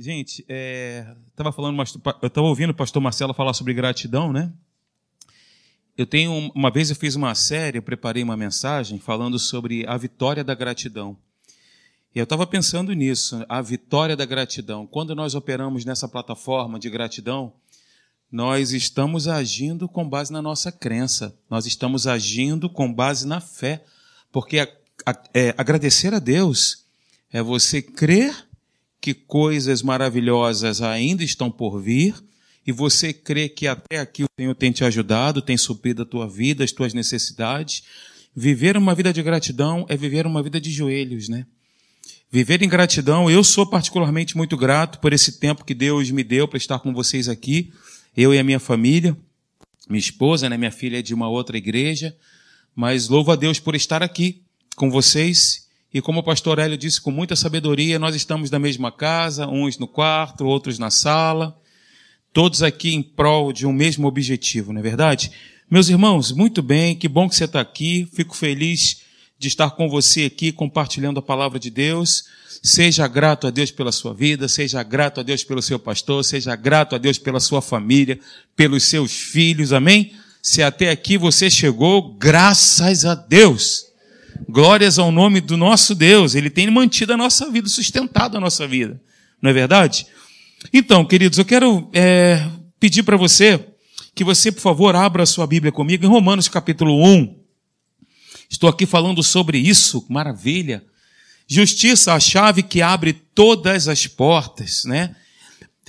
Gente, é, tava falando, eu estava ouvindo o pastor Marcelo falar sobre gratidão, né? Eu tenho uma vez eu fiz uma série, eu preparei uma mensagem falando sobre a vitória da gratidão. E eu estava pensando nisso, a vitória da gratidão. Quando nós operamos nessa plataforma de gratidão, nós estamos agindo com base na nossa crença, nós estamos agindo com base na fé, porque a, a, é, agradecer a Deus é você crer que coisas maravilhosas ainda estão por vir e você crê que até aqui o Senhor tem te ajudado, tem suprido a tua vida, as tuas necessidades. Viver uma vida de gratidão é viver uma vida de joelhos, né? Viver em gratidão, eu sou particularmente muito grato por esse tempo que Deus me deu para estar com vocês aqui, eu e a minha família, minha esposa, né, minha filha é de uma outra igreja, mas louvo a Deus por estar aqui com vocês e como o pastor Hélio disse com muita sabedoria, nós estamos na mesma casa, uns no quarto, outros na sala, todos aqui em prol de um mesmo objetivo, não é verdade? Meus irmãos, muito bem, que bom que você está aqui, fico feliz de estar com você aqui compartilhando a palavra de Deus. Seja grato a Deus pela sua vida, seja grato a Deus pelo seu pastor, seja grato a Deus pela sua família, pelos seus filhos, amém? Se até aqui você chegou, graças a Deus. Glórias ao nome do nosso Deus. Ele tem mantido a nossa vida, sustentado a nossa vida. Não é verdade? Então, queridos, eu quero é, pedir para você que você, por favor, abra a sua Bíblia comigo em Romanos capítulo 1. Estou aqui falando sobre isso, maravilha. Justiça, a chave que abre todas as portas, né?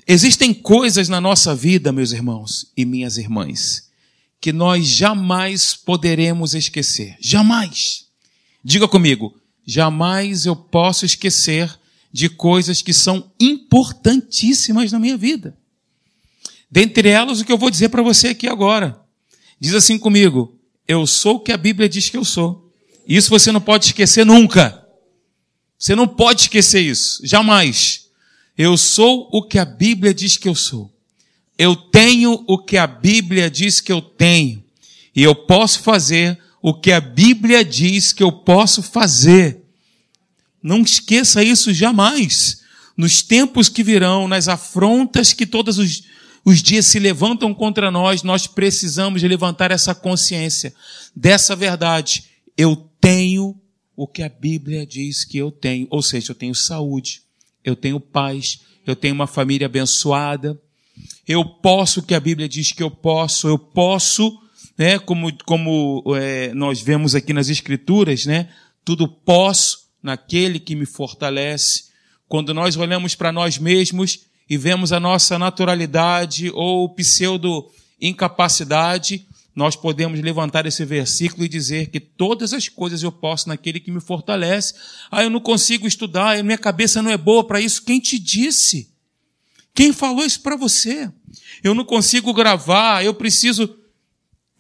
Existem coisas na nossa vida, meus irmãos e minhas irmãs, que nós jamais poderemos esquecer. Jamais. Diga comigo, jamais eu posso esquecer de coisas que são importantíssimas na minha vida. Dentre elas, o que eu vou dizer para você aqui agora. Diz assim comigo: Eu sou o que a Bíblia diz que eu sou. Isso você não pode esquecer nunca. Você não pode esquecer isso, jamais. Eu sou o que a Bíblia diz que eu sou. Eu tenho o que a Bíblia diz que eu tenho. E eu posso fazer o que a Bíblia diz que eu posso fazer. Não esqueça isso jamais. Nos tempos que virão, nas afrontas que todos os, os dias se levantam contra nós, nós precisamos levantar essa consciência dessa verdade. Eu tenho o que a Bíblia diz que eu tenho. Ou seja, eu tenho saúde, eu tenho paz, eu tenho uma família abençoada. Eu posso o que a Bíblia diz que eu posso, eu posso né? Como, como é, nós vemos aqui nas Escrituras, né? Tudo posso naquele que me fortalece. Quando nós olhamos para nós mesmos e vemos a nossa naturalidade ou pseudo incapacidade, nós podemos levantar esse versículo e dizer que todas as coisas eu posso naquele que me fortalece. Ah, eu não consigo estudar, minha cabeça não é boa para isso. Quem te disse? Quem falou isso para você? Eu não consigo gravar, eu preciso.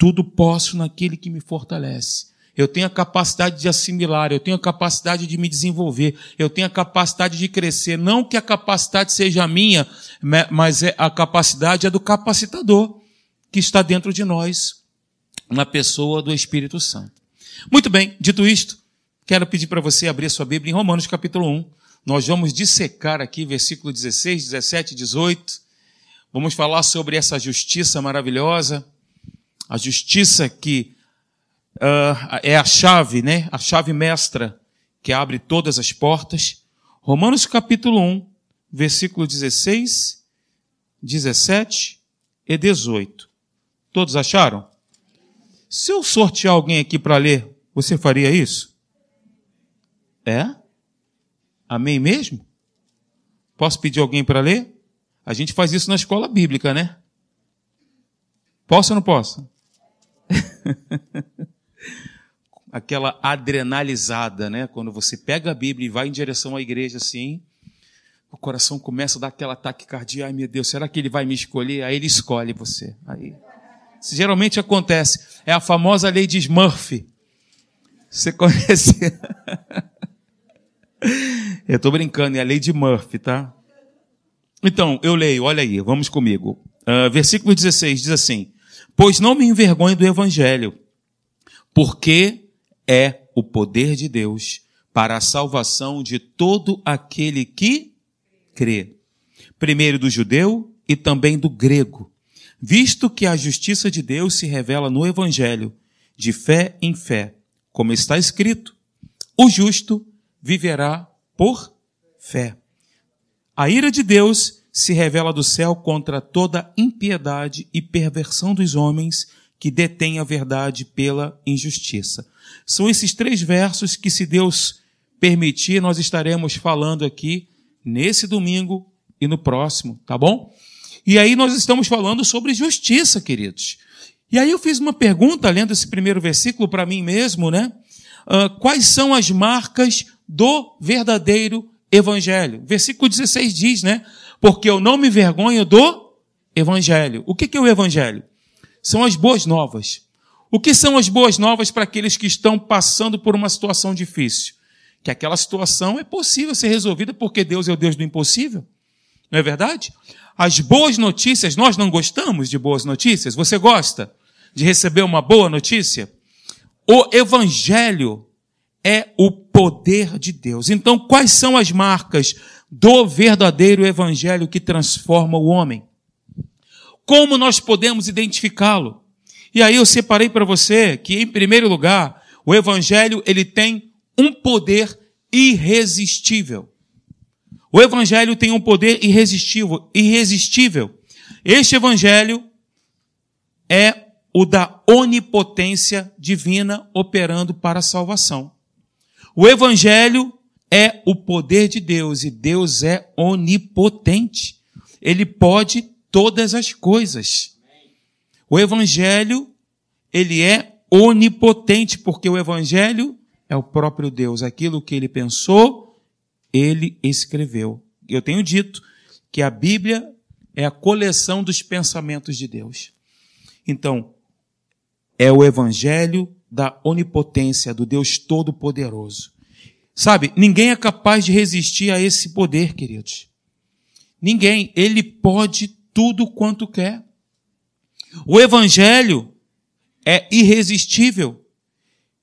Tudo posso naquele que me fortalece. Eu tenho a capacidade de assimilar, eu tenho a capacidade de me desenvolver, eu tenho a capacidade de crescer. Não que a capacidade seja minha, mas é a capacidade é do capacitador que está dentro de nós, na pessoa do Espírito Santo. Muito bem, dito isto, quero pedir para você abrir sua Bíblia em Romanos capítulo 1. Nós vamos dissecar aqui versículo 16, 17, 18. Vamos falar sobre essa justiça maravilhosa a justiça que uh, é a chave, né? A chave mestra que abre todas as portas. Romanos capítulo 1, versículo 16, 17 e 18. Todos acharam? Se eu sortear alguém aqui para ler, você faria isso? É? Amém mesmo? Posso pedir alguém para ler? A gente faz isso na escola bíblica, né? Posso ou não posso? Aquela adrenalizada, né? Quando você pega a Bíblia e vai em direção à igreja assim, o coração começa a dar aquela ataque cardíaco. Ai meu Deus, será que ele vai me escolher? Aí ele escolhe você. Aí, isso geralmente acontece. É a famosa lei de Smurf. Você conhece? eu estou brincando, é a lei de Murphy, tá? Então, eu leio, olha aí, vamos comigo. Uh, versículo 16 diz assim: Pois não me envergonho do evangelho, porque é o poder de Deus para a salvação de todo aquele que crê. primeiro do judeu e também do grego, visto que a justiça de Deus se revela no evangelho, de fé em fé, como está escrito: o justo viverá por fé. A ira de Deus se revela do céu contra toda impiedade e perversão dos homens que detêm a verdade pela injustiça. São esses três versos que, se Deus permitir, nós estaremos falando aqui nesse domingo e no próximo, tá bom? E aí nós estamos falando sobre justiça, queridos. E aí eu fiz uma pergunta, lendo esse primeiro versículo para mim mesmo, né? Uh, quais são as marcas do verdadeiro evangelho? Versículo 16 diz, né? Porque eu não me vergonho do evangelho. O que é o evangelho? São as boas novas. O que são as boas novas para aqueles que estão passando por uma situação difícil? Que aquela situação é possível ser resolvida porque Deus é o Deus do impossível. Não é verdade? As boas notícias, nós não gostamos de boas notícias. Você gosta de receber uma boa notícia? O evangelho é o poder de Deus. Então, quais são as marcas do verdadeiro evangelho que transforma o homem? Como nós podemos identificá-lo? E aí eu separei para você que, em primeiro lugar, o evangelho ele tem um poder irresistível. O evangelho tem um poder irresistível, irresistível. Este evangelho é o da onipotência divina operando para a salvação. O evangelho é o poder de Deus e Deus é onipotente. Ele pode todas as coisas. O evangelho, ele é onipotente porque o evangelho é o próprio Deus. Aquilo que ele pensou, ele escreveu. Eu tenho dito que a Bíblia é a coleção dos pensamentos de Deus. Então, é o evangelho da onipotência do Deus Todo-Poderoso. Sabe, ninguém é capaz de resistir a esse poder, queridos. Ninguém. Ele pode tudo quanto quer. O evangelho é irresistível.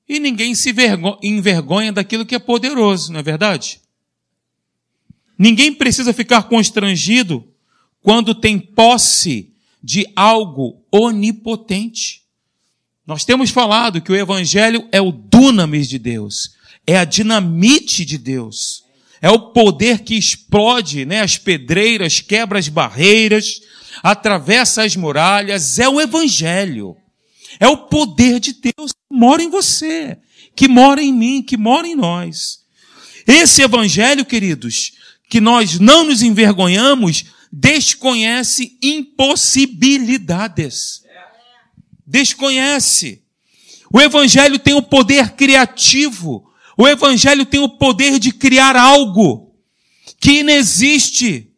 E ninguém se envergonha daquilo que é poderoso, não é verdade? Ninguém precisa ficar constrangido quando tem posse de algo onipotente. Nós temos falado que o Evangelho é o dunamis de Deus, é a dinamite de Deus, é o poder que explode né, as pedreiras, quebra as barreiras, atravessa as muralhas, é o Evangelho. É o poder de Deus que mora em você, que mora em mim, que mora em nós. Esse Evangelho, queridos, que nós não nos envergonhamos, desconhece impossibilidades desconhece. O Evangelho tem o poder criativo. O Evangelho tem o poder de criar algo que inexiste,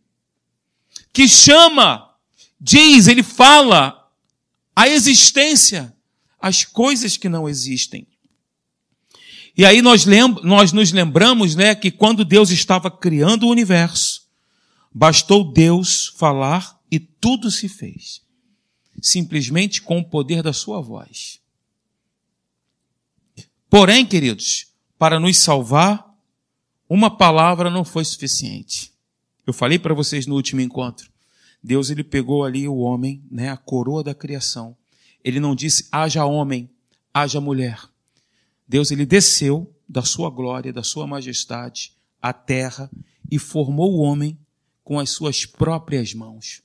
que chama, diz, ele fala a existência, as coisas que não existem. E aí nós, nós nos lembramos, né, que quando Deus estava criando o universo, bastou Deus falar e tudo se fez simplesmente com o poder da sua voz. Porém, queridos, para nos salvar, uma palavra não foi suficiente. Eu falei para vocês no último encontro. Deus ele pegou ali o homem, né, a coroa da criação. Ele não disse haja homem, haja mulher. Deus ele desceu da sua glória, da sua majestade à terra e formou o homem com as suas próprias mãos.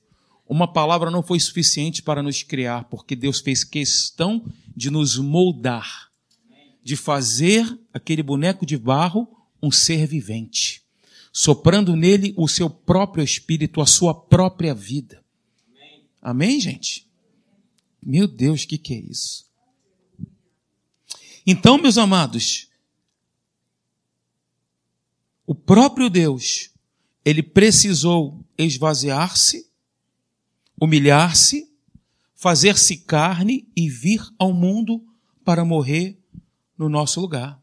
Uma palavra não foi suficiente para nos criar, porque Deus fez questão de nos moldar, de fazer aquele boneco de barro um ser vivente, soprando nele o seu próprio espírito, a sua própria vida. Amém, gente? Meu Deus, o que, que é isso? Então, meus amados, o próprio Deus, ele precisou esvaziar-se humilhar-se, fazer-se carne e vir ao mundo para morrer no nosso lugar.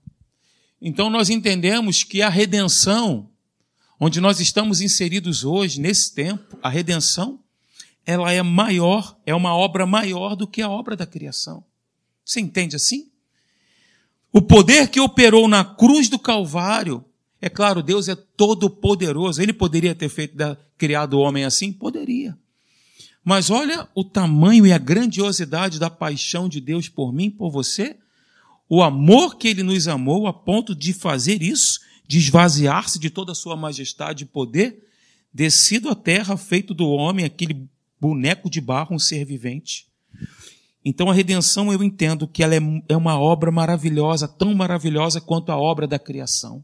Então nós entendemos que a redenção, onde nós estamos inseridos hoje, nesse tempo, a redenção, ela é maior, é uma obra maior do que a obra da criação. Você entende assim? O poder que operou na cruz do Calvário É claro, Deus é todo poderoso. Ele poderia ter feito criado o homem assim? Poderia. Mas olha o tamanho e a grandiosidade da paixão de Deus por mim, por você. O amor que ele nos amou a ponto de fazer isso, de esvaziar-se de toda a sua majestade e poder, descido à terra, feito do homem, aquele boneco de barro, um ser vivente. Então a redenção eu entendo que ela é, é uma obra maravilhosa, tão maravilhosa quanto a obra da criação.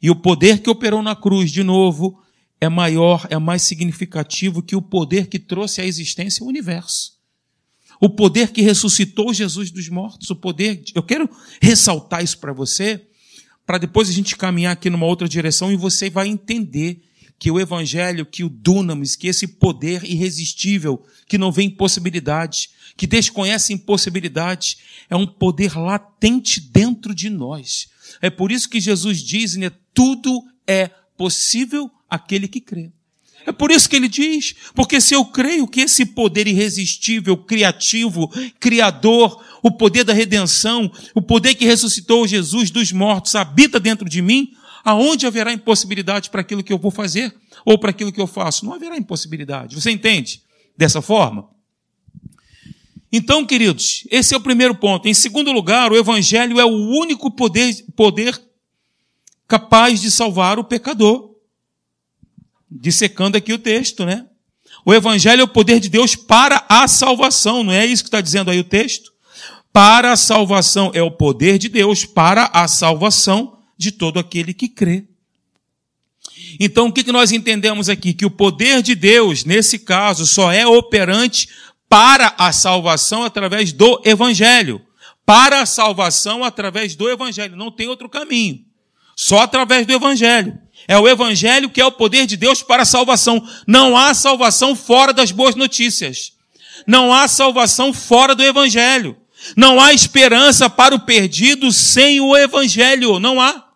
E o poder que operou na cruz, de novo, é maior, é mais significativo que o poder que trouxe à existência o universo. O poder que ressuscitou Jesus dos mortos, o poder. Eu quero ressaltar isso para você, para depois a gente caminhar aqui numa outra direção e você vai entender que o evangelho, que o dunamis, que esse poder irresistível, que não vê impossibilidades, que desconhece impossibilidades, é um poder latente dentro de nós. É por isso que Jesus diz, né, tudo é possível aquele que crê. É por isso que ele diz, porque se eu creio que esse poder irresistível, criativo, criador, o poder da redenção, o poder que ressuscitou Jesus dos mortos habita dentro de mim, aonde haverá impossibilidade para aquilo que eu vou fazer ou para aquilo que eu faço? Não haverá impossibilidade. Você entende dessa forma? Então, queridos, esse é o primeiro ponto. Em segundo lugar, o Evangelho é o único poder, poder capaz de salvar o pecador. Dissecando aqui o texto, né? O Evangelho é o poder de Deus para a salvação, não é isso que está dizendo aí o texto? Para a salvação, é o poder de Deus para a salvação de todo aquele que crê. Então, o que nós entendemos aqui? Que o poder de Deus, nesse caso, só é operante para a salvação através do Evangelho. Para a salvação através do Evangelho. Não tem outro caminho. Só através do Evangelho. É o Evangelho que é o poder de Deus para a salvação. Não há salvação fora das boas notícias. Não há salvação fora do Evangelho. Não há esperança para o perdido sem o Evangelho. Não há.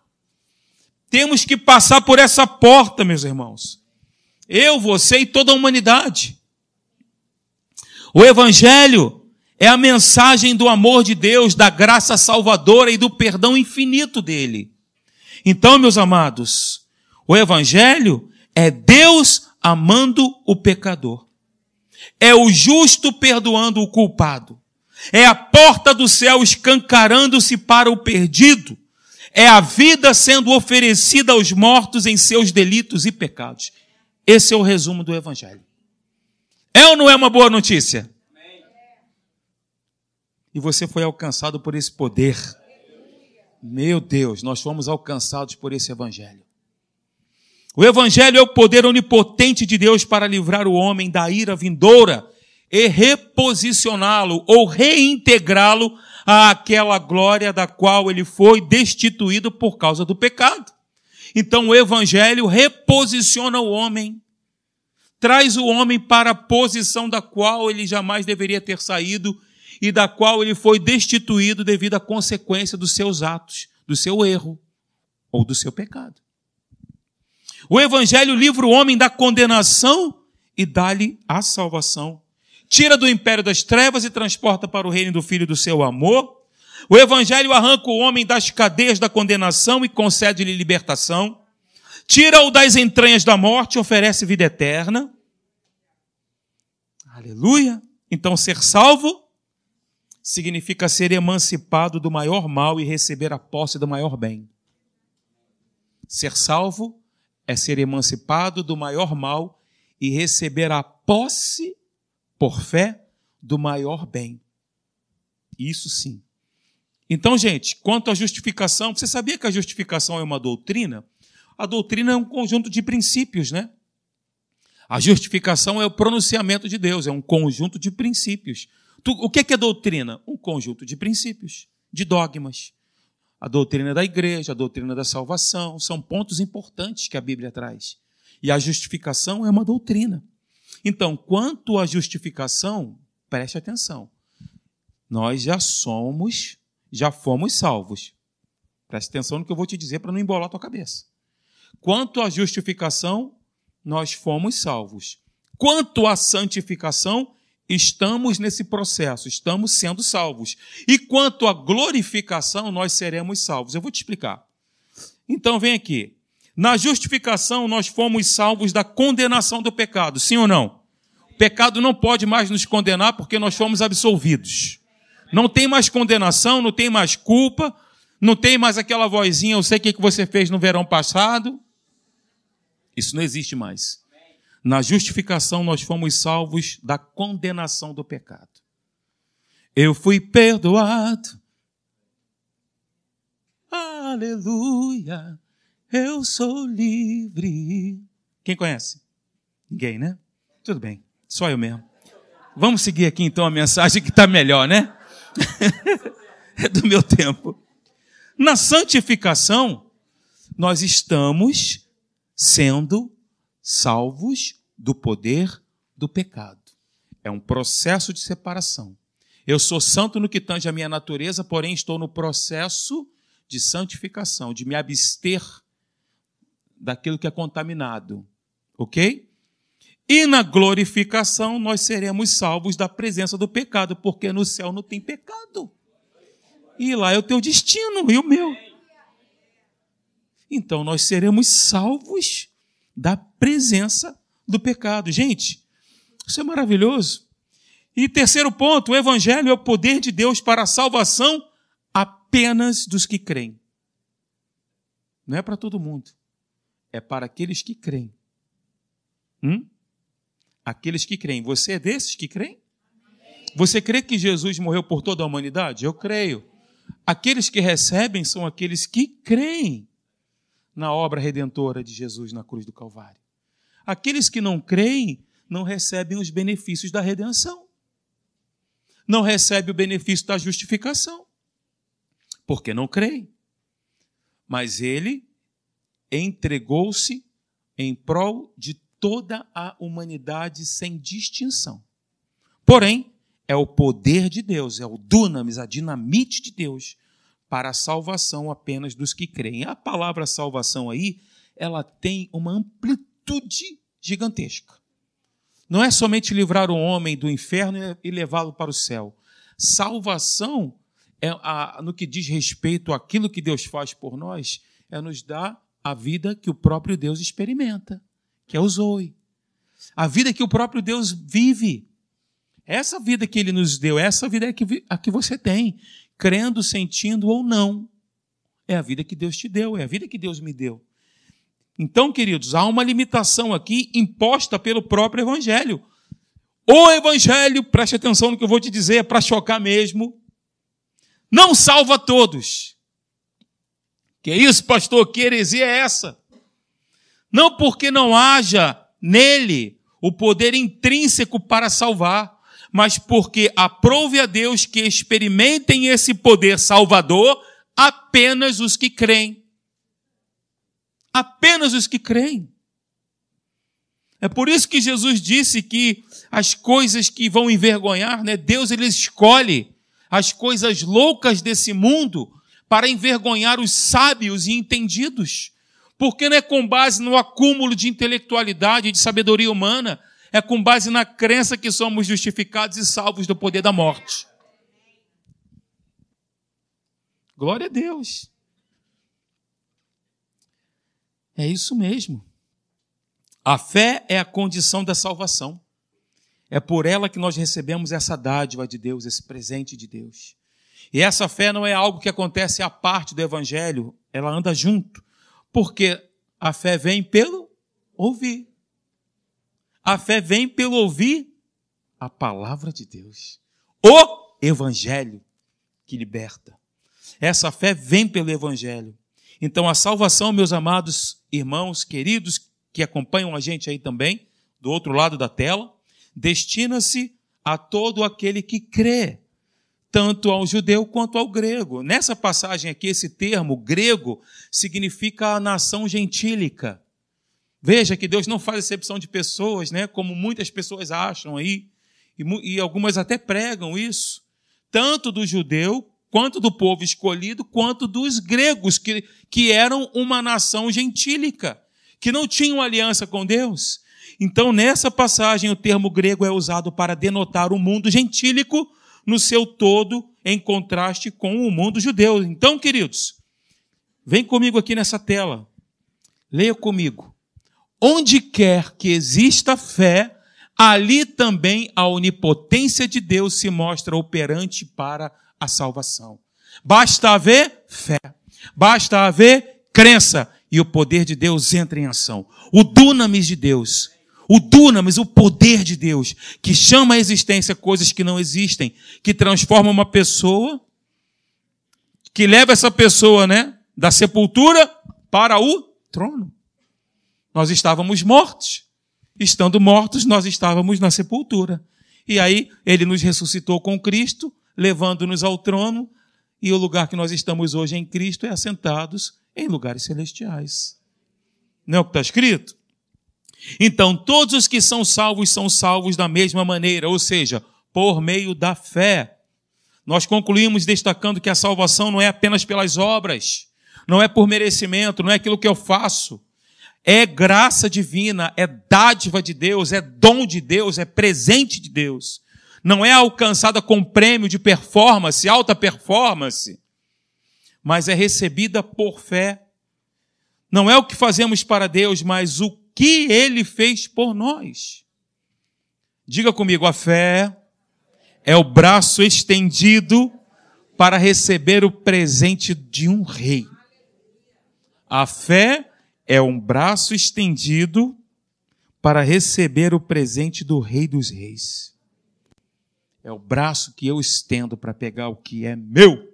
Temos que passar por essa porta, meus irmãos. Eu, você e toda a humanidade. O Evangelho é a mensagem do amor de Deus, da graça salvadora e do perdão infinito dele. Então, meus amados, o Evangelho é Deus amando o pecador. É o justo perdoando o culpado. É a porta do céu escancarando-se para o perdido é a vida sendo oferecida aos mortos em seus delitos e pecados. Esse é o resumo do Evangelho. É ou não é uma boa notícia? E você foi alcançado por esse poder. Meu Deus, nós fomos alcançados por esse Evangelho. O Evangelho é o poder onipotente de Deus para livrar o homem da ira vindoura e reposicioná-lo ou reintegrá-lo àquela glória da qual ele foi destituído por causa do pecado. Então o evangelho reposiciona o homem, traz o homem para a posição da qual ele jamais deveria ter saído e da qual ele foi destituído devido à consequência dos seus atos, do seu erro ou do seu pecado. O evangelho livra o homem da condenação e dá-lhe a salvação tira do império das trevas e transporta para o reino do Filho do seu amor. O Evangelho arranca o homem das cadeias da condenação e concede-lhe libertação. Tira-o das entranhas da morte e oferece vida eterna. Aleluia! Então, ser salvo significa ser emancipado do maior mal e receber a posse do maior bem. Ser salvo é ser emancipado do maior mal e receber a posse por fé do maior bem. Isso sim. Então, gente, quanto à justificação, você sabia que a justificação é uma doutrina? A doutrina é um conjunto de princípios, né? A justificação é o pronunciamento de Deus, é um conjunto de princípios. O que é doutrina? Um conjunto de princípios, de dogmas. A doutrina da igreja, a doutrina da salvação, são pontos importantes que a Bíblia traz. E a justificação é uma doutrina. Então, quanto à justificação, preste atenção. Nós já somos, já fomos salvos. Preste atenção no que eu vou te dizer para não embolar a tua cabeça. Quanto à justificação, nós fomos salvos. Quanto à santificação, estamos nesse processo, estamos sendo salvos. E quanto à glorificação, nós seremos salvos. Eu vou te explicar. Então vem aqui. Na justificação, nós fomos salvos da condenação do pecado, sim ou não? O pecado não pode mais nos condenar porque nós fomos absolvidos. Não tem mais condenação, não tem mais culpa, não tem mais aquela vozinha, eu sei o que você fez no verão passado. Isso não existe mais. Na justificação, nós fomos salvos da condenação do pecado. Eu fui perdoado. Aleluia. Eu sou livre. Quem conhece? Ninguém, né? Tudo bem. Só eu mesmo. Vamos seguir aqui então a mensagem que está melhor, né? é do meu tempo. Na santificação, nós estamos sendo salvos do poder do pecado. É um processo de separação. Eu sou santo no que tange a minha natureza, porém estou no processo de santificação, de me abster daquilo que é contaminado. Ok? E na glorificação nós seremos salvos da presença do pecado, porque no céu não tem pecado. E lá é o teu destino e o meu. Então nós seremos salvos da presença do pecado. Gente, isso é maravilhoso. E terceiro ponto, o evangelho é o poder de Deus para a salvação apenas dos que creem. Não é para todo mundo. É para aqueles que creem. Hum? Aqueles que creem. Você é desses que creem? Você crê que Jesus morreu por toda a humanidade? Eu creio. Aqueles que recebem são aqueles que creem na obra redentora de Jesus na cruz do Calvário. Aqueles que não creem não recebem os benefícios da redenção. Não recebem o benefício da justificação. Porque não creem. Mas ele entregou-se em prol de toda a humanidade sem distinção. Porém, é o poder de Deus, é o dunamis, a dinamite de Deus para a salvação apenas dos que creem. A palavra salvação aí, ela tem uma amplitude gigantesca. Não é somente livrar o homem do inferno e levá-lo para o céu. Salvação, é a, no que diz respeito àquilo que Deus faz por nós, é nos dar a vida que o próprio Deus experimenta, que é o Zoe. A vida que o próprio Deus vive. Essa vida que ele nos deu, essa vida é a que você tem crendo, sentindo ou não. É a vida que Deus te deu, é a vida que Deus me deu. Então, queridos, há uma limitação aqui imposta pelo próprio Evangelho. O Evangelho, preste atenção no que eu vou te dizer, é para chocar mesmo, não salva todos. Que isso, pastor? Que heresia é essa? Não porque não haja nele o poder intrínseco para salvar, mas porque aprove a Deus que experimentem esse poder salvador apenas os que creem. Apenas os que creem. É por isso que Jesus disse que as coisas que vão envergonhar, né, Deus ele escolhe as coisas loucas desse mundo para envergonhar os sábios e entendidos. Porque não é com base no acúmulo de intelectualidade e de sabedoria humana, é com base na crença que somos justificados e salvos do poder da morte. Glória a Deus. É isso mesmo. A fé é a condição da salvação. É por ela que nós recebemos essa dádiva de Deus, esse presente de Deus. E essa fé não é algo que acontece à parte do Evangelho, ela anda junto. Porque a fé vem pelo ouvir. A fé vem pelo ouvir a palavra de Deus. O Evangelho que liberta. Essa fé vem pelo Evangelho. Então, a salvação, meus amados irmãos, queridos, que acompanham a gente aí também, do outro lado da tela, destina-se a todo aquele que crê, tanto ao judeu quanto ao grego. Nessa passagem aqui, esse termo grego significa a nação gentílica. Veja que Deus não faz exceção de pessoas, né? Como muitas pessoas acham aí, e, e algumas até pregam isso, tanto do judeu quanto do povo escolhido, quanto dos gregos, que, que eram uma nação gentílica, que não tinham aliança com Deus. Então, nessa passagem, o termo grego é usado para denotar o mundo gentílico no seu todo, em contraste com o mundo judeu. Então, queridos, Vem comigo aqui nessa tela. Leia comigo. Onde quer que exista fé, ali também a onipotência de Deus se mostra operante para a salvação. Basta haver fé, basta haver crença e o poder de Deus entra em ação. O dunamis de Deus, o dunamis, o poder de Deus, que chama à existência coisas que não existem, que transforma uma pessoa, que leva essa pessoa, né, da sepultura para o trono. Nós estávamos mortos. Estando mortos, nós estávamos na sepultura. E aí, ele nos ressuscitou com Cristo, levando-nos ao trono, e o lugar que nós estamos hoje em Cristo é assentados em lugares celestiais. Não é o que está escrito? Então, todos os que são salvos são salvos da mesma maneira, ou seja, por meio da fé. Nós concluímos destacando que a salvação não é apenas pelas obras, não é por merecimento, não é aquilo que eu faço. É graça divina, é dádiva de Deus, é dom de Deus, é presente de Deus. Não é alcançada com prêmio de performance, alta performance, mas é recebida por fé. Não é o que fazemos para Deus, mas o que Ele fez por nós. Diga comigo, a fé é o braço estendido para receber o presente de um rei. A fé é um braço estendido para receber o presente do Rei dos Reis. É o braço que eu estendo para pegar o que é meu.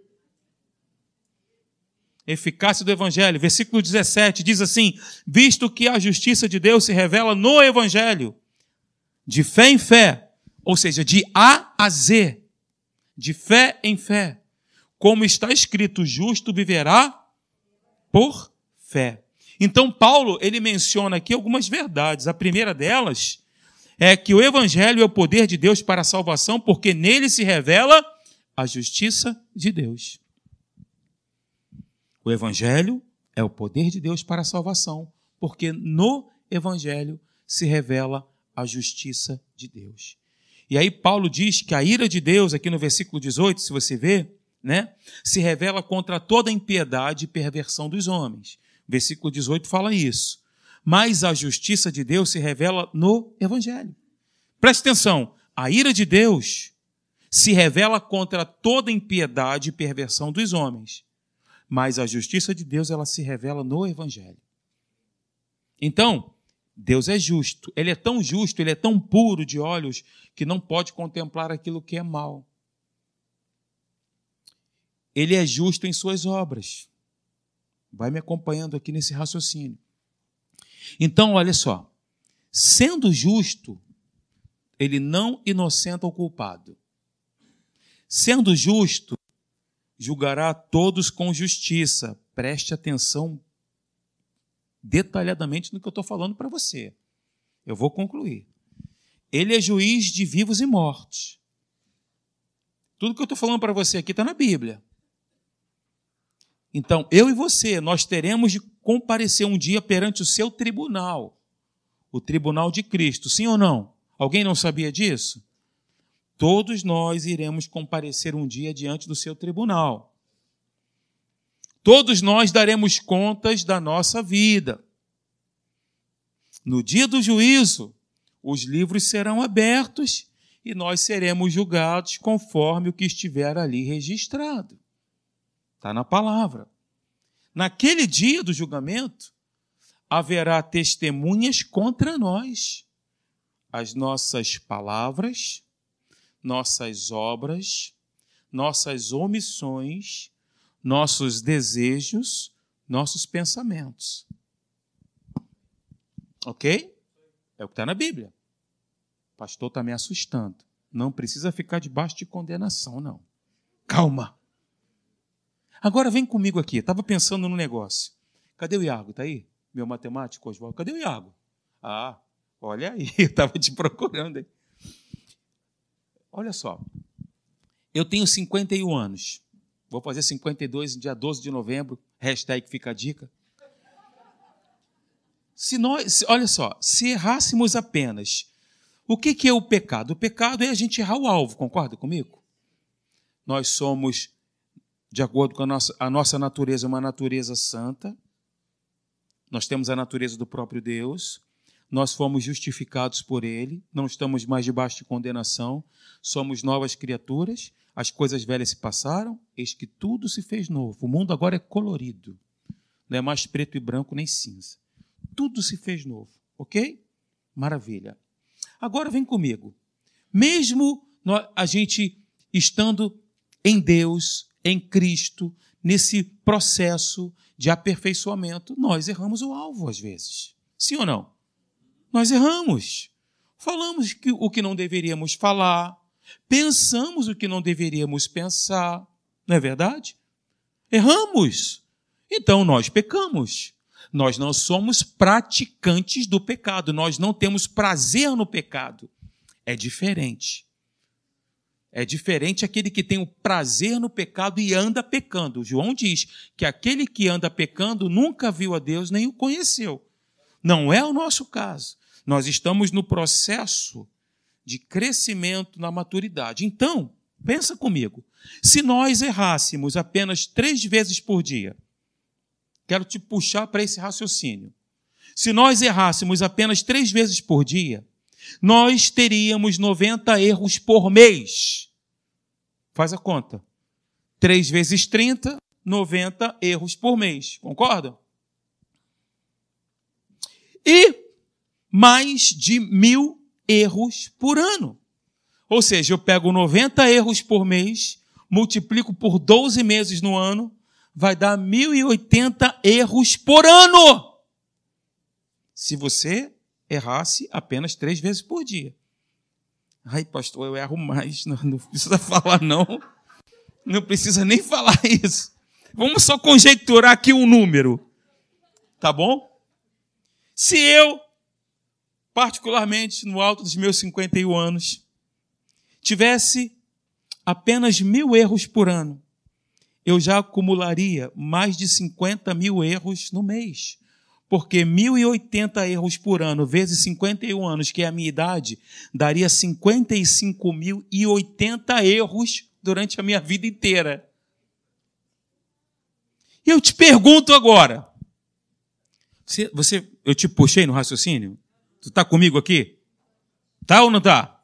Eficácia do Evangelho, versículo 17 diz assim: Visto que a justiça de Deus se revela no Evangelho, de fé em fé, ou seja, de A a Z, de fé em fé, como está escrito, justo viverá por fé. Então Paulo, ele menciona aqui algumas verdades. A primeira delas é que o evangelho é o poder de Deus para a salvação, porque nele se revela a justiça de Deus. O evangelho é o poder de Deus para a salvação, porque no evangelho se revela a justiça de Deus. E aí Paulo diz que a ira de Deus, aqui no versículo 18, se você ver, né, se revela contra toda impiedade e perversão dos homens. Versículo 18 fala isso. Mas a justiça de Deus se revela no Evangelho. Preste atenção, a ira de Deus se revela contra toda impiedade e perversão dos homens. Mas a justiça de Deus ela se revela no Evangelho. Então, Deus é justo. Ele é tão justo, ele é tão puro de olhos que não pode contemplar aquilo que é mal. Ele é justo em suas obras. Vai me acompanhando aqui nesse raciocínio. Então, olha só. Sendo justo, ele não inocenta o culpado. Sendo justo, julgará todos com justiça. Preste atenção detalhadamente no que eu estou falando para você. Eu vou concluir. Ele é juiz de vivos e mortos. Tudo que eu estou falando para você aqui está na Bíblia. Então, eu e você, nós teremos de comparecer um dia perante o seu tribunal, o tribunal de Cristo, sim ou não? Alguém não sabia disso? Todos nós iremos comparecer um dia diante do seu tribunal. Todos nós daremos contas da nossa vida. No dia do juízo, os livros serão abertos e nós seremos julgados conforme o que estiver ali registrado. Está na palavra. Naquele dia do julgamento, haverá testemunhas contra nós. As nossas palavras, nossas obras, nossas omissões, nossos desejos, nossos pensamentos. Ok? É o que está na Bíblia. O pastor está me assustando. Não precisa ficar debaixo de condenação, não. Calma. Agora vem comigo aqui. Estava pensando no negócio. Cadê o Iago? Está aí? Meu matemático, Oswaldo. Cadê o Iago? Ah, olha aí. Estava te procurando aí. Olha só. Eu tenho 51 anos. Vou fazer 52 no dia 12 de novembro. Hashtag fica a dica. Se nós, olha só, se errássemos apenas, o que, que é o pecado? O pecado é a gente errar o alvo, concorda comigo? Nós somos de acordo com a nossa, a nossa natureza, uma natureza santa. Nós temos a natureza do próprio Deus. Nós fomos justificados por Ele. Não estamos mais debaixo de condenação. Somos novas criaturas. As coisas velhas se passaram. Eis que tudo se fez novo. O mundo agora é colorido. Não é mais preto e branco nem cinza. Tudo se fez novo. Ok? Maravilha. Agora vem comigo. Mesmo a gente estando em Deus, em Cristo, nesse processo de aperfeiçoamento, nós erramos o alvo às vezes. Sim ou não? Nós erramos. Falamos que, o que não deveríamos falar, pensamos o que não deveríamos pensar, não é verdade? Erramos. Então nós pecamos. Nós não somos praticantes do pecado, nós não temos prazer no pecado. É diferente. É diferente aquele que tem o prazer no pecado e anda pecando. João diz que aquele que anda pecando nunca viu a Deus nem o conheceu. Não é o nosso caso. Nós estamos no processo de crescimento na maturidade. Então, pensa comigo. Se nós errássemos apenas três vezes por dia, quero te puxar para esse raciocínio. Se nós errássemos apenas três vezes por dia, nós teríamos 90 erros por mês. Faz a conta. 3 vezes 30, 90 erros por mês. Concorda? E mais de mil erros por ano. Ou seja, eu pego 90 erros por mês, multiplico por 12 meses no ano, vai dar 1.080 erros por ano. Se você errasse apenas três vezes por dia. Ai, pastor, eu erro mais. Não, não precisa falar, não. Não precisa nem falar isso. Vamos só conjecturar aqui um número. Tá bom? Se eu, particularmente no alto dos meus 51 anos, tivesse apenas mil erros por ano, eu já acumularia mais de 50 mil erros no mês porque 1.080 erros por ano vezes 51 anos, que é a minha idade, daria 55.080 erros durante a minha vida inteira. E eu te pergunto agora, você, você eu te puxei no raciocínio? Tu está comigo aqui? Tá ou não tá?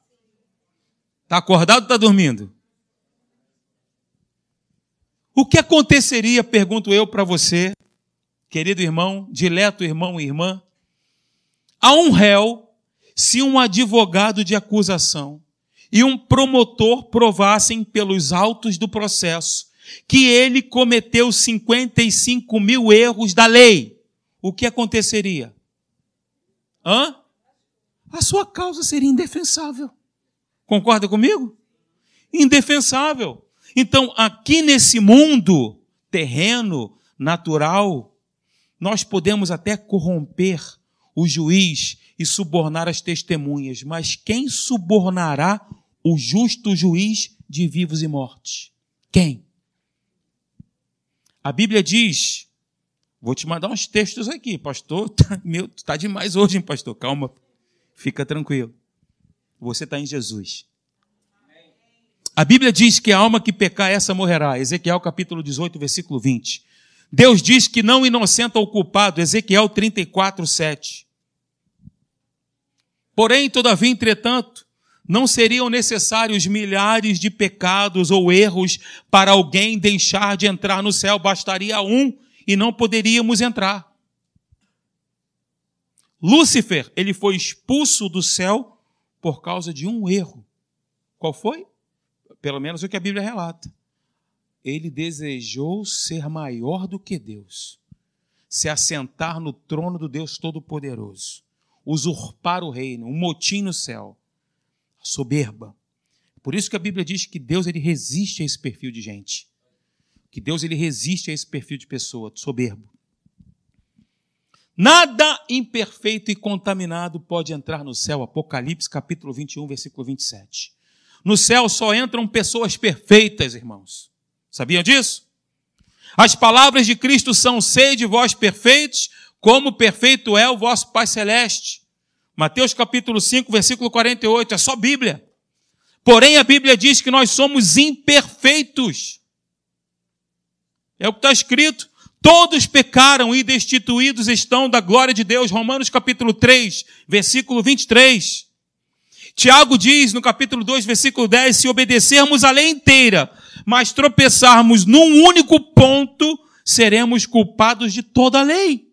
Tá acordado ou está dormindo? O que aconteceria, pergunto eu para você, querido irmão, dileto irmão e irmã, a um réu se um advogado de acusação e um promotor provassem pelos autos do processo que ele cometeu 55 mil erros da lei, o que aconteceria? Hã? A sua causa seria indefensável. Concorda comigo? Indefensável. Então, aqui nesse mundo terreno, natural, nós podemos até corromper o juiz e subornar as testemunhas, mas quem subornará o justo juiz de vivos e mortos? Quem? A Bíblia diz, vou te mandar uns textos aqui, pastor, tá, meu, tá demais hoje, hein, pastor? Calma, fica tranquilo. Você está em Jesus. A Bíblia diz que a alma que pecar, essa morrerá. Ezequiel capítulo 18, versículo 20. Deus diz que não inocenta o culpado, Ezequiel 34, 7. Porém, todavia, entretanto, não seriam necessários milhares de pecados ou erros para alguém deixar de entrar no céu, bastaria um e não poderíamos entrar. Lúcifer, ele foi expulso do céu por causa de um erro. Qual foi? Pelo menos o que a Bíblia relata ele desejou ser maior do que Deus, se assentar no trono do Deus Todo-Poderoso, usurpar o reino, um motim no céu, a soberba. Por isso que a Bíblia diz que Deus ele resiste a esse perfil de gente, que Deus ele resiste a esse perfil de pessoa, soberbo. Nada imperfeito e contaminado pode entrar no céu. Apocalipse capítulo 21, versículo 27. No céu só entram pessoas perfeitas, irmãos. Sabiam disso? As palavras de Cristo são: sede vós perfeitos, como perfeito é o vosso Pai Celeste. Mateus capítulo 5, versículo 48, é só Bíblia. Porém, a Bíblia diz que nós somos imperfeitos. É o que está escrito. Todos pecaram e destituídos estão da glória de Deus. Romanos capítulo 3, versículo 23. Tiago diz no capítulo 2, versículo 10, se obedecermos a lei inteira, mas tropeçarmos num único ponto, seremos culpados de toda a lei.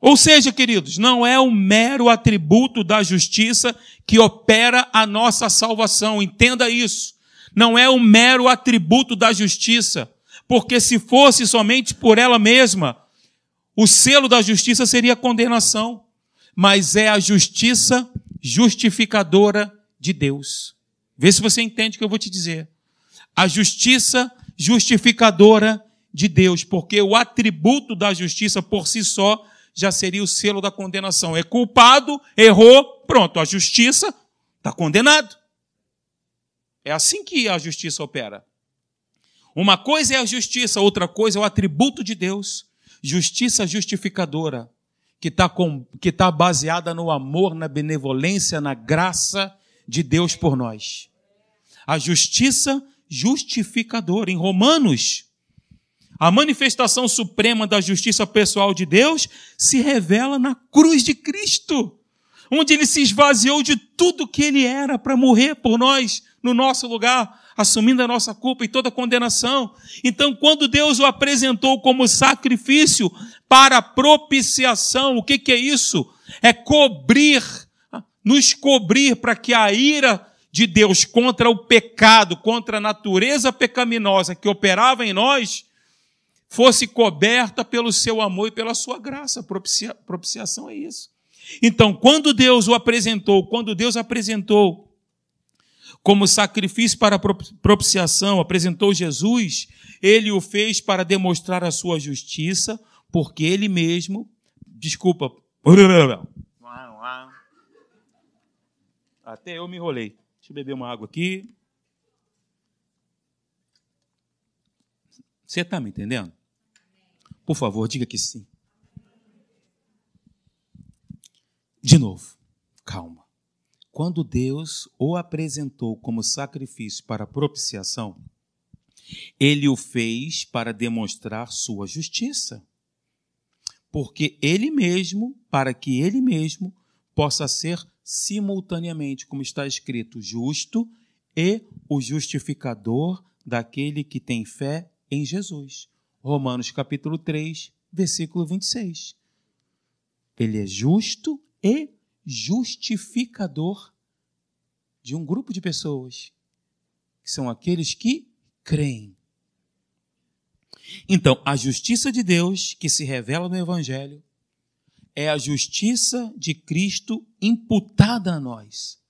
Ou seja, queridos, não é o mero atributo da justiça que opera a nossa salvação. Entenda isso não é um mero atributo da justiça, porque se fosse somente por ela mesma, o selo da justiça seria condenação, mas é a justiça justificadora de Deus. Vê se você entende o que eu vou te dizer. A justiça justificadora de Deus, porque o atributo da justiça por si só já seria o selo da condenação. É culpado, errou, pronto, a justiça está condenado. É assim que a justiça opera. Uma coisa é a justiça, outra coisa é o atributo de Deus. Justiça justificadora, que está que tá baseada no amor, na benevolência, na graça de Deus por nós. A justiça justificadora. Em Romanos, a manifestação suprema da justiça pessoal de Deus se revela na cruz de Cristo, onde ele se esvaziou de tudo que ele era para morrer por nós, no nosso lugar, assumindo a nossa culpa e toda condenação. Então, quando Deus o apresentou como sacrifício para propiciação, o que, que é isso? É cobrir, nos cobrir para que a ira de Deus contra o pecado, contra a natureza pecaminosa que operava em nós, fosse coberta pelo seu amor e pela sua graça. Propicia, propiciação é isso. Então, quando Deus o apresentou, quando Deus apresentou como sacrifício para propiciação, apresentou Jesus, ele o fez para demonstrar a sua justiça, porque ele mesmo, desculpa, até eu me enrolei. Deixa eu beber uma água aqui. Você está me entendendo? Por favor, diga que sim. De novo, calma. Quando Deus o apresentou como sacrifício para propiciação, ele o fez para demonstrar sua justiça. Porque ele mesmo, para que ele mesmo possa ser simultaneamente, como está escrito, justo e o justificador daquele que tem fé em Jesus. Romanos capítulo 3, versículo 26. Ele é justo e justificador de um grupo de pessoas, que são aqueles que creem. Então, a justiça de Deus que se revela no Evangelho é a justiça de Cristo imputada a nós.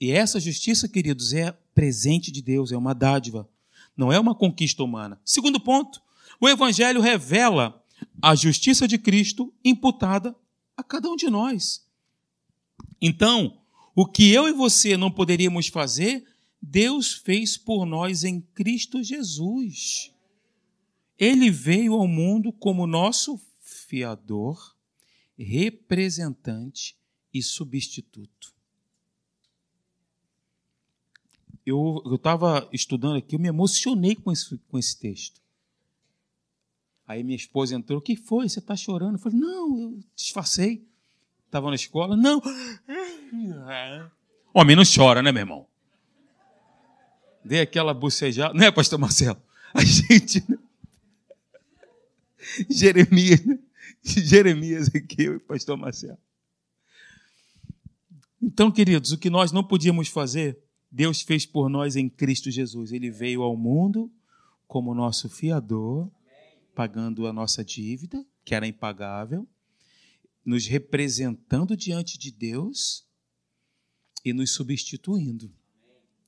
E essa justiça, queridos, é presente de Deus, é uma dádiva, não é uma conquista humana. Segundo ponto, o Evangelho revela a justiça de Cristo imputada a cada um de nós. Então, o que eu e você não poderíamos fazer, Deus fez por nós em Cristo Jesus. Ele veio ao mundo como nosso fiador, representante e substituto. Eu estava estudando aqui, eu me emocionei com esse, com esse texto. Aí minha esposa entrou, o que foi? Você está chorando? Eu falei, não, eu disfarcei. Estava na escola, não. Homem não chora, né, meu irmão? Dei aquela bucejada, não é, pastor Marcelo? A gente. Né? Jeremias, né? Jeremias aqui, pastor Marcelo. Então, queridos, o que nós não podíamos fazer, Deus fez por nós em Cristo Jesus. Ele veio ao mundo como nosso fiador, pagando a nossa dívida, que era impagável, nos representando diante de Deus e nos substituindo.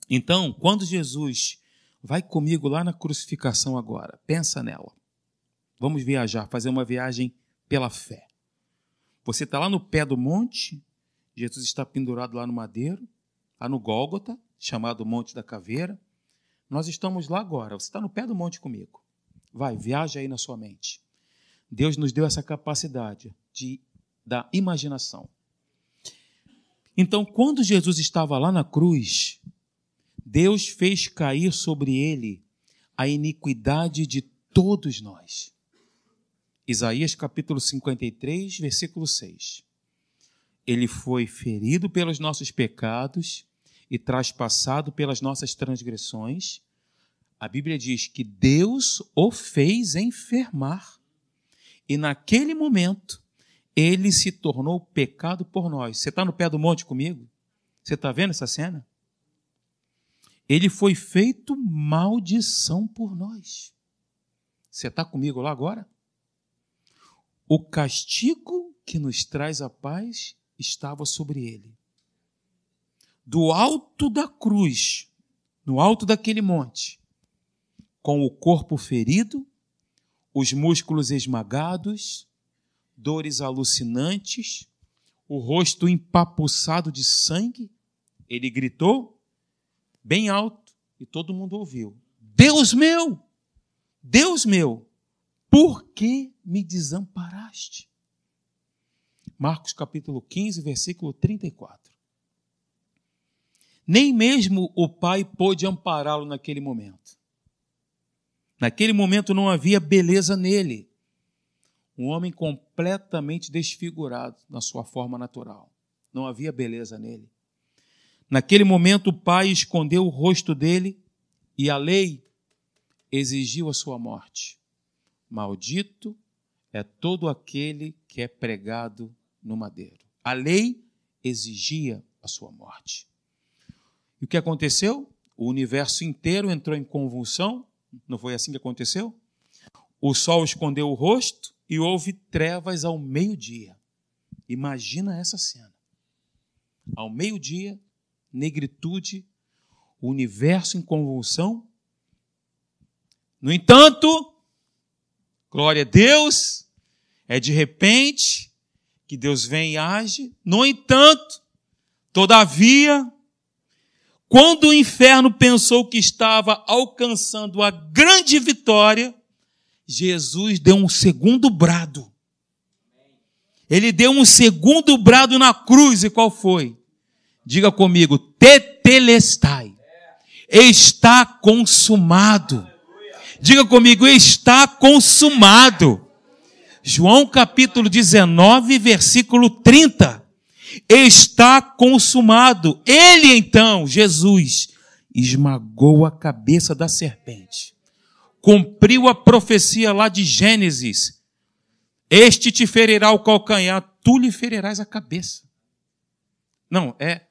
Então, quando Jesus vai comigo lá na crucificação agora, pensa nela. Vamos viajar, fazer uma viagem pela fé. Você está lá no pé do monte, Jesus está pendurado lá no madeiro, lá no Gólgota, chamado Monte da Caveira. Nós estamos lá agora, você está no pé do monte comigo. Vai, viaja aí na sua mente. Deus nos deu essa capacidade de, da imaginação. Então, quando Jesus estava lá na cruz, Deus fez cair sobre ele a iniquidade de todos nós. Isaías capítulo 53, versículo 6. Ele foi ferido pelos nossos pecados e traspassado pelas nossas transgressões. A Bíblia diz que Deus o fez enfermar. E naquele momento, ele se tornou pecado por nós. Você está no pé do monte comigo? Você está vendo essa cena? Ele foi feito maldição por nós. Você está comigo lá agora? O castigo que nos traz a paz estava sobre ele. Do alto da cruz, no alto daquele monte, com o corpo ferido, os músculos esmagados, dores alucinantes, o rosto empapuçado de sangue, ele gritou bem alto e todo mundo ouviu: Deus meu, Deus meu, por que me desamparaste? Marcos capítulo 15, versículo 34. Nem mesmo o pai pôde ampará-lo naquele momento. Naquele momento não havia beleza nele. Um homem completamente desfigurado na sua forma natural. Não havia beleza nele. Naquele momento o pai escondeu o rosto dele e a lei exigiu a sua morte. Maldito é todo aquele que é pregado no madeiro. A lei exigia a sua morte. E o que aconteceu? O universo inteiro entrou em convulsão. Não foi assim que aconteceu? O sol escondeu o rosto e houve trevas ao meio-dia. Imagina essa cena. Ao meio-dia, negritude, o universo em convulsão. No entanto, glória a Deus, é de repente, que Deus vem e age. No entanto, todavia, quando o inferno pensou que estava alcançando a grande vitória, Jesus deu um segundo brado. Ele deu um segundo brado na cruz, e qual foi? Diga comigo, tetelestai. Está consumado. Diga comigo, está consumado. João capítulo 19, versículo 30. Está consumado. Ele então, Jesus, esmagou a cabeça da serpente. Cumpriu a profecia lá de Gênesis. Este te ferirá o calcanhar, tu lhe ferirás a cabeça. Não, é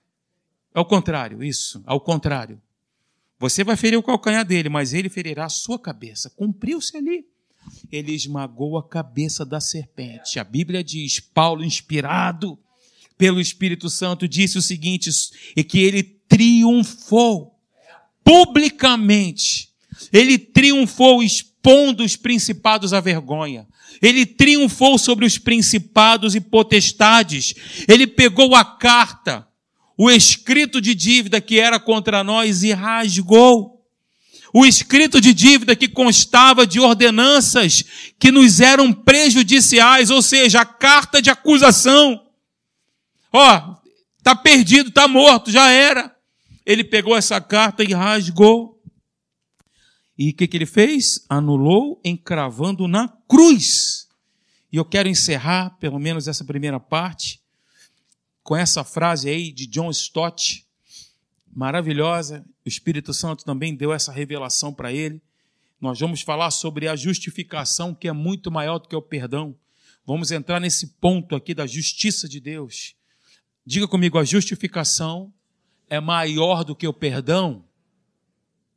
ao contrário, isso, ao contrário. Você vai ferir o calcanhar dele, mas ele ferirá a sua cabeça. Cumpriu-se ali ele esmagou a cabeça da serpente. A Bíblia diz, Paulo, inspirado pelo Espírito Santo, disse o seguinte: e que ele triunfou publicamente. Ele triunfou expondo os principados à vergonha. Ele triunfou sobre os principados e potestades. Ele pegou a carta, o escrito de dívida que era contra nós e rasgou o escrito de dívida que constava de ordenanças que nos eram prejudiciais, ou seja, a carta de acusação. Ó, oh, tá perdido, tá morto, já era. Ele pegou essa carta e rasgou. E o que, que ele fez? Anulou, encravando na cruz. E eu quero encerrar, pelo menos essa primeira parte, com essa frase aí de John Stott, maravilhosa. O Espírito Santo também deu essa revelação para ele. Nós vamos falar sobre a justificação, que é muito maior do que o perdão. Vamos entrar nesse ponto aqui da justiça de Deus. Diga comigo, a justificação é maior do que o perdão?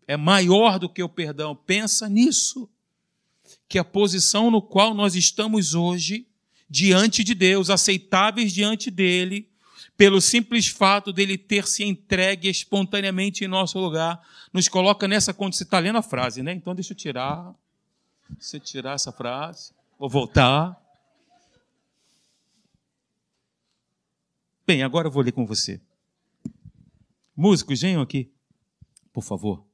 É maior do que o perdão. Pensa nisso. Que a posição no qual nós estamos hoje, diante de Deus, aceitáveis diante dele, pelo simples fato dele ter se entregue espontaneamente em nosso lugar, nos coloca nessa condição. Você está lendo a frase, né? Então deixa eu tirar. Eu tirar essa frase. Vou voltar. Bem, agora eu vou ler com você. Músicos, venham aqui, por favor.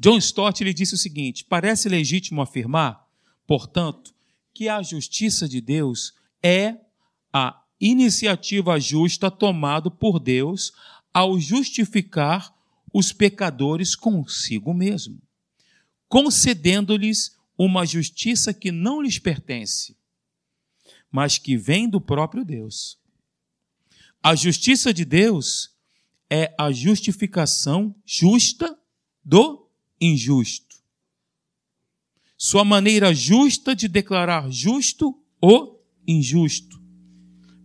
John Stott ele disse o seguinte: parece legítimo afirmar, portanto, que a justiça de Deus é a iniciativa justa tomada por Deus ao justificar os pecadores consigo mesmo. concedendo-lhes uma justiça que não lhes pertence, mas que vem do próprio Deus. A justiça de Deus é a justificação justa do injusto. Sua maneira justa de declarar justo o injusto,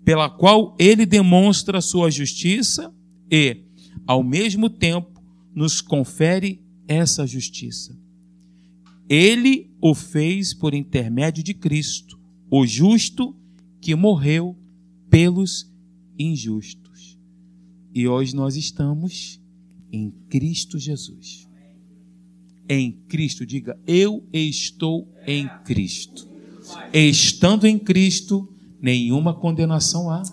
pela qual ele demonstra sua justiça e, ao mesmo tempo, nos confere essa justiça. Ele o fez por intermédio de Cristo, o justo que morreu pelos injustos. E hoje nós estamos em Cristo Jesus. Em Cristo, diga, eu estou em Cristo. Estando em Cristo, nenhuma condenação há.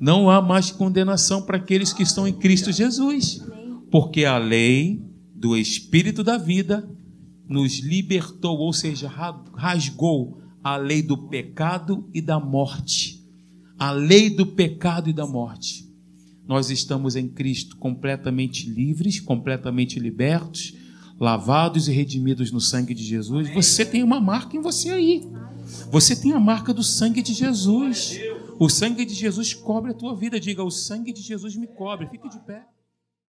Não há mais condenação para aqueles que estão em Cristo Jesus, porque a lei do Espírito da vida nos libertou, ou seja, rasgou a lei do pecado e da morte. A lei do pecado e da morte. Nós estamos em Cristo completamente livres, completamente libertos, lavados e redimidos no sangue de Jesus. Você tem uma marca em você aí. Você tem a marca do sangue de Jesus. O sangue de Jesus cobre a tua vida. Diga: O sangue de Jesus me cobre. Fique de pé.